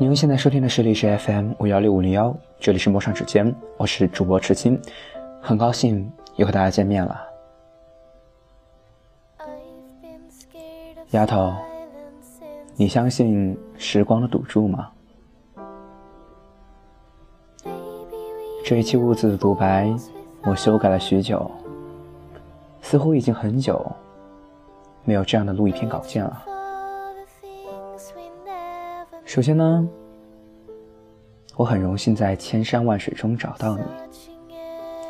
您现在收听的是历史 FM 五幺六五零幺，这里是陌上指尖，我是主播池青，很高兴又和大家见面了。丫头，你相信时光的赌注吗？这一期物字的独白，我修改了许久，似乎已经很久没有这样的录一篇稿件了。首先呢，我很荣幸在千山万水中找到你，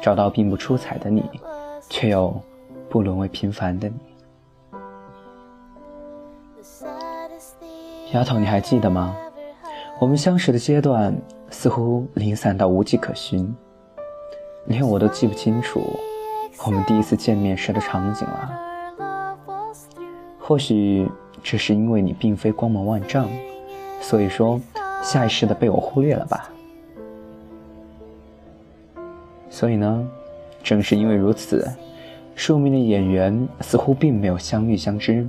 找到并不出彩的你，却又不沦为平凡的你。丫头，你还记得吗？我们相识的阶段似乎零散到无迹可寻，连我都记不清楚我们第一次见面时的场景了。或许这是因为你并非光芒万丈。所以说，下意识的被我忽略了吧？所以呢，正是因为如此，庶民的演员似乎并没有相遇相知，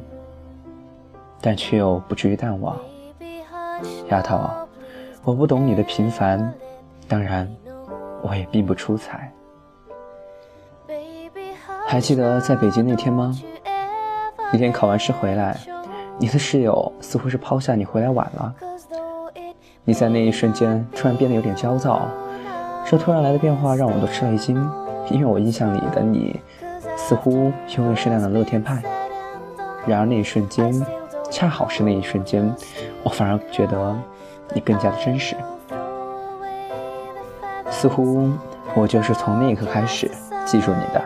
但却又不至于淡忘。丫头，我不懂你的平凡，当然，我也并不出彩。还记得在北京那天吗？那天考完试回来。你的室友似乎是抛下你回来晚了，你在那一瞬间突然变得有点焦躁，这突然来的变化让我都吃了一惊，因为我印象里的你似乎永远是那样的乐天派，然而那一瞬间，恰好是那一瞬间，我反而觉得你更加的真实，似乎我就是从那一刻开始记住你的。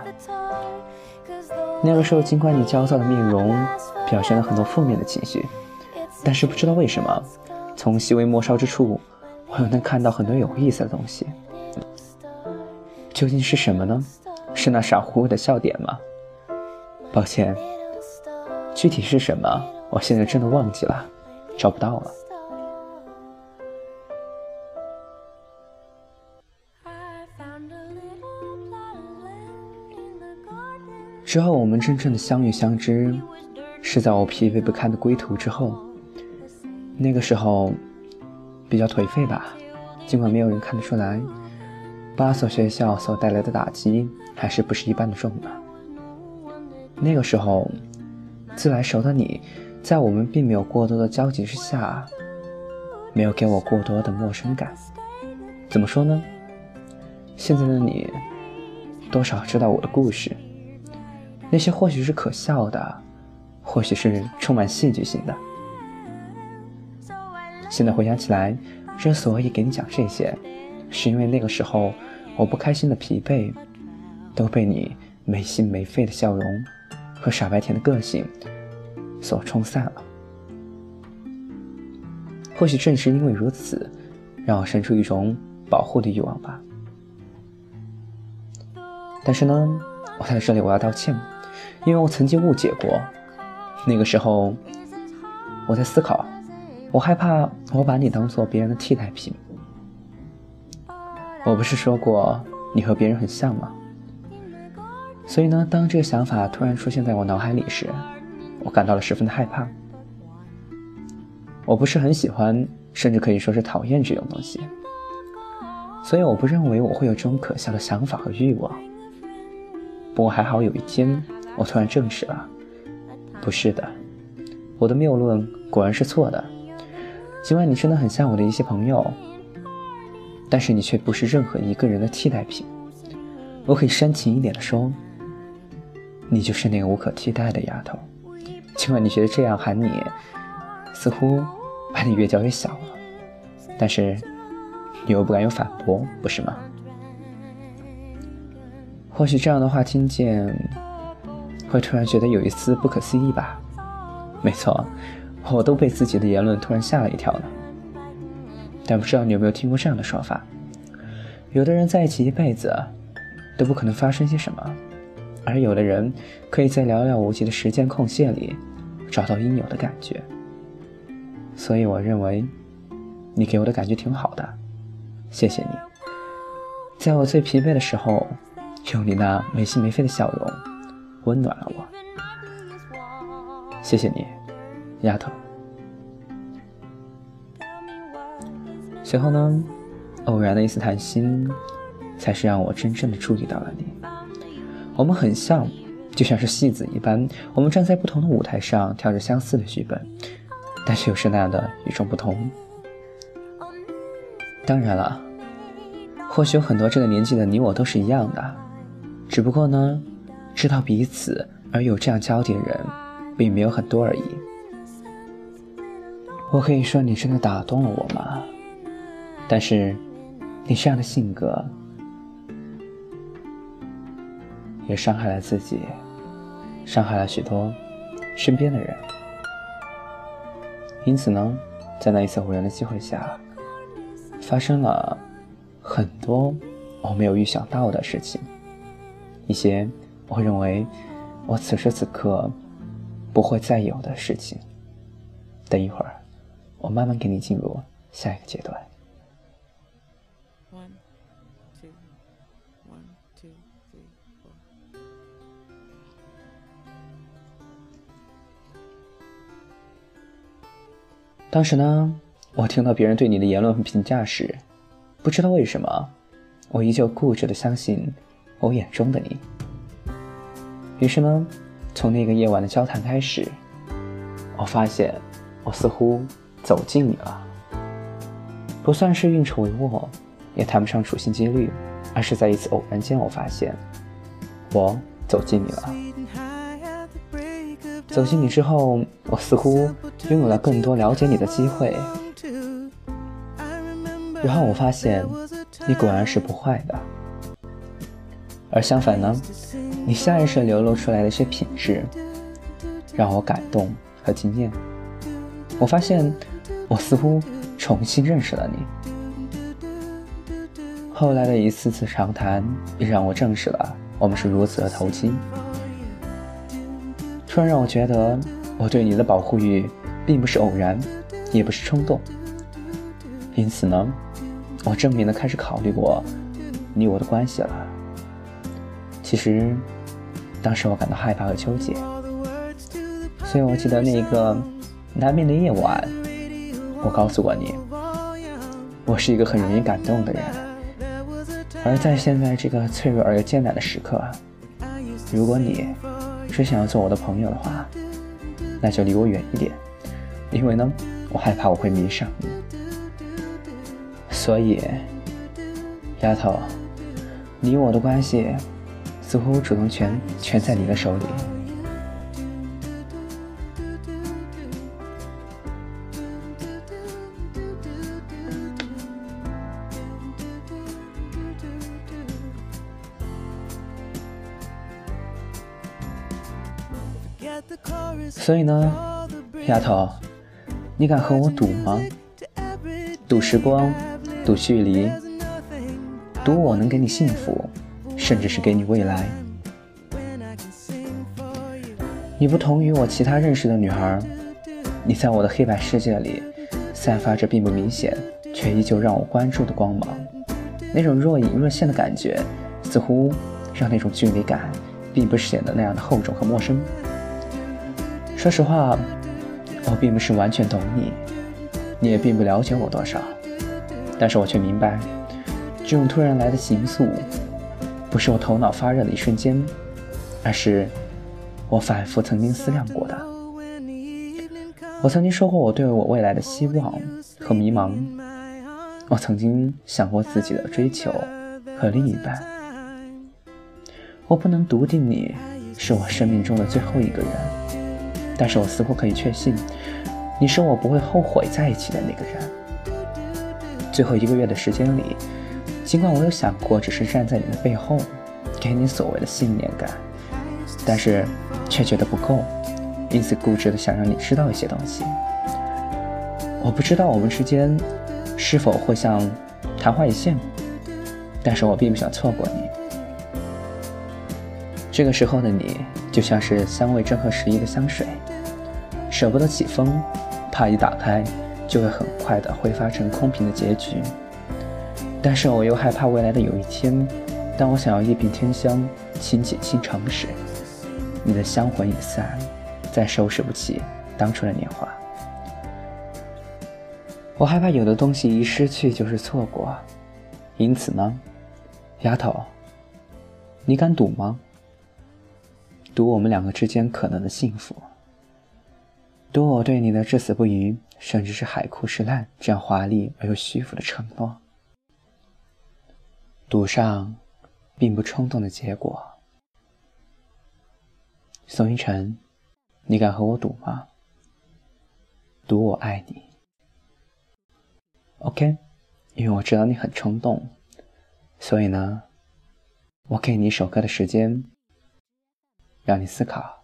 那个时候，尽管你焦躁的面容。表现了很多负面的情绪，但是不知道为什么，从细微末梢之处，我又能看到很多有意思的东西。究竟是什么呢？是那傻乎乎的笑点吗？抱歉，具体是什么，我现在真的忘记了，找不到了。之后，我们真正的相遇相知。是在我疲惫不堪的归途之后，那个时候比较颓废吧，尽管没有人看得出来，八所学校所带来的打击还是不是一般的重的。那个时候，自来熟的你，在我们并没有过多的交集之下，没有给我过多的陌生感。怎么说呢？现在的你，多少知道我的故事，那些或许是可笑的。或许是充满戏剧性的。现在回想起来，之所以给你讲这些，是因为那个时候我不开心的疲惫，都被你没心没肺的笑容和傻白甜的个性所冲散了。或许正是因为如此，让我生出一种保护的欲望吧。但是呢，我在这里我要道歉，因为我曾经误解过。那个时候，我在思考，我害怕我把你当做别人的替代品。我不是说过你和别人很像吗？所以呢，当这个想法突然出现在我脑海里时，我感到了十分的害怕。我不是很喜欢，甚至可以说是讨厌这种东西。所以我不认为我会有这种可笑的想法和欲望。不过还好，有一天我突然证实了。不是的，我的谬论果然是错的。尽管你真的很像我的一些朋友，但是你却不是任何一个人的替代品。我可以煽情一点的说，你就是那个无可替代的丫头。尽管你觉得这样喊你，似乎把你越叫越小了，但是你又不敢有反驳，不是吗？或许这样的话听见。会突然觉得有一丝不可思议吧？没错，我都被自己的言论突然吓了一跳呢。但不知道你有没有听过这样的说法：有的人在一起一辈子，都不可能发生些什么，而有的人可以在寥寥无几的时间空隙里，找到应有的感觉。所以我认为，你给我的感觉挺好的，谢谢你，在我最疲惫的时候，用你那没心没肺的笑容。温暖了我，谢谢你，丫头。随后呢，偶然的一次谈心，才是让我真正的注意到了你。我们很像，就像是戏子一般，我们站在不同的舞台上，跳着相似的剧本，但是又是那样的与众不同。当然了，或许有很多这个年纪的你我都是一样的，只不过呢，知道彼此而有这样交集的人，并没有很多而已。我可以说你真的打动了我吗？但是，你这样的性格，也伤害了自己，伤害了许多身边的人。因此呢，在那一次偶然的机会下。发生了很多我没有预想到的事情，一些我认为我此时此刻不会再有的事情。等一会儿，我慢慢给你进入下一个阶段。当时呢？我听到别人对你的言论和评价时，不知道为什么，我依旧固执的相信我眼中的你。于是呢，从那个夜晚的交谈开始，我发现我似乎走近你了。不算是运筹帷幄，也谈不上处心积虑，而是在一次偶然间，我发现我走近你了。走近你之后，我似乎拥有了更多了解你的机会。然后我发现，你果然是不坏的。而相反呢，你下意识流露出来的一些品质，让我感动和惊艳。我发现，我似乎重新认识了你。后来的一次次长谈，也让我证实了我们是如此的投机。突然让我觉得，我对你的保护欲，并不是偶然，也不是冲动。因此呢。我正面的开始考虑过你我的关系了。其实，当时我感到害怕和纠结，所以我记得那个难眠的夜晚，我告诉过你，我是一个很容易感动的人。而在现在这个脆弱而又艰难的时刻，如果你是想要做我的朋友的话，那就离我远一点，因为呢，我害怕我会迷上你。所以，丫头，你我的关系似乎主动权全在你的手里。所以呢，丫头，你敢和我赌吗？赌时光。赌距离，赌我能给你幸福，甚至是给你未来。你不同于我其他认识的女孩，你在我的黑白世界里散发着并不明显，却依旧让我关注的光芒。那种若隐若现的感觉，似乎让那种距离感并不显得那样的厚重和陌生。说实话，我并不是完全懂你，你也并不了解我多少。但是我却明白，这种突然来的情愫，不是我头脑发热的一瞬间，而是我反复曾经思量过的。我曾经说过我对我未来的希望和迷茫，我曾经想过自己的追求和另一半。我不能笃定你是我生命中的最后一个人，但是我似乎可以确信，你是我不会后悔在一起的那个人。最后一个月的时间里，尽管我有想过只是站在你的背后，给你所谓的信念感，但是却觉得不够，因此固执的想让你知道一些东西。我不知道我们之间是否会像昙花一现，但是我并不想错过你。这个时候的你，就像是香味正合时宜的香水，舍不得起风，怕一打开。就会很快的挥发成空瓶的结局，但是我又害怕未来的有一天，当我想要一品天香、倾解倾城时，你的香魂已散，再收拾不起当初的年华。我害怕有的东西一失去就是错过，因此呢，丫头，你敢赌吗？赌我们两个之间可能的幸福，赌我对你的至死不渝，甚至是海枯石烂这样华丽而又虚浮的承诺，赌上并不冲动的结果。宋一晨，你敢和我赌吗？赌我爱你。OK，因为我知道你很冲动，所以呢，我给你一首歌的时间，让你思考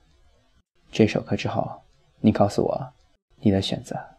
这首歌之后，你告诉我你的选择。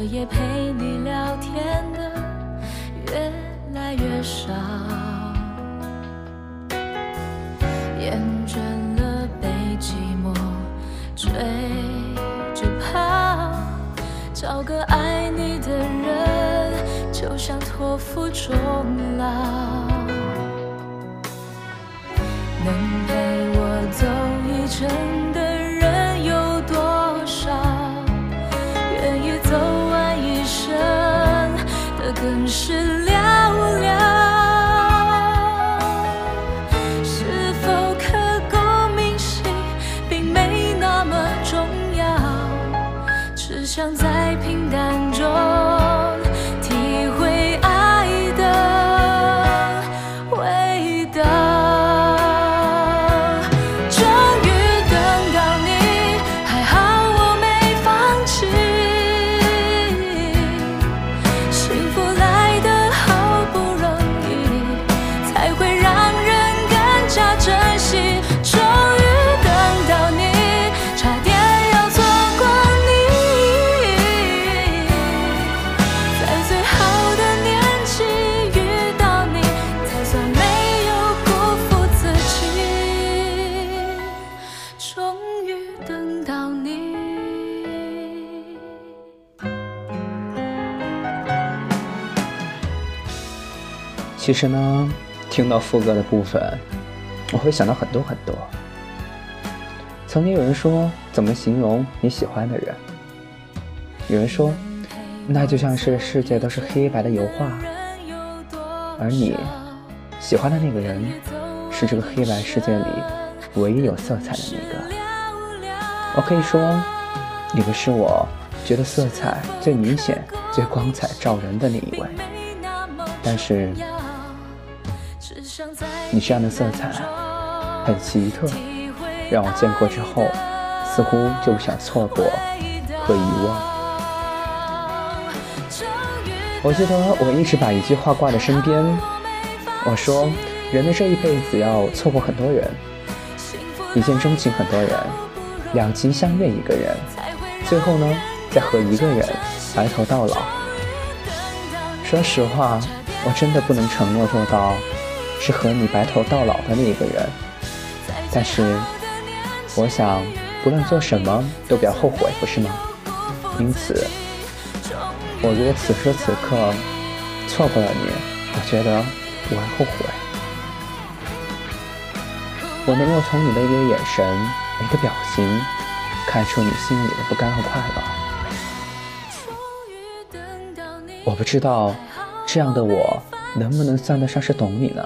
我也陪你聊天更是寥其实呢，听到副歌的部分，我会想到很多很多。曾经有人说，怎么形容你喜欢的人？有人说，那就像是世界都是黑白的油画，而你喜欢的那个人，是这个黑白世界里唯一有色彩的那个。我可以说，你们是我觉得色彩最明显、最光彩照人的那一位，但是。你这样的色彩很奇特，让我见过之后，似乎就不想错过和遗忘。我记得我一直把一句话挂在身边，我说：人的这一辈子要错过很多人，一见钟情很多人，两情相悦一个人，最后呢，再和一个人白头到老。说实话，我真的不能承诺做到。是和你白头到老的那一个人，但是我想，不论做什么都不要后悔，不是吗？因此，我如果此时此刻错过了你，我觉得我会后悔。我能够从你的一个眼神、一个表情，看出你心里的不甘和快乐。我不知道，这样的我能不能算得上是懂你呢？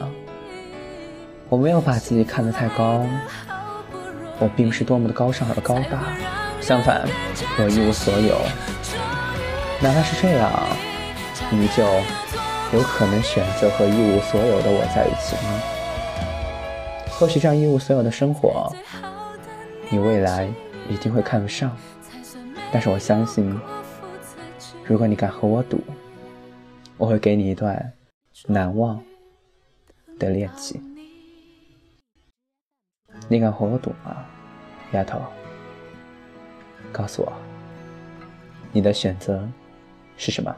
我没有把自己看得太高，我并不是多么的高尚和高大，相反，我一无所有。哪怕是这样，你就有可能选择和一无所有的我在一起吗？或许这样一无所有的生活，你未来一定会看不上。但是我相信，如果你敢和我赌，我会给你一段难忘的恋情。你敢和我赌吗，丫头？告诉我，你的选择是什么？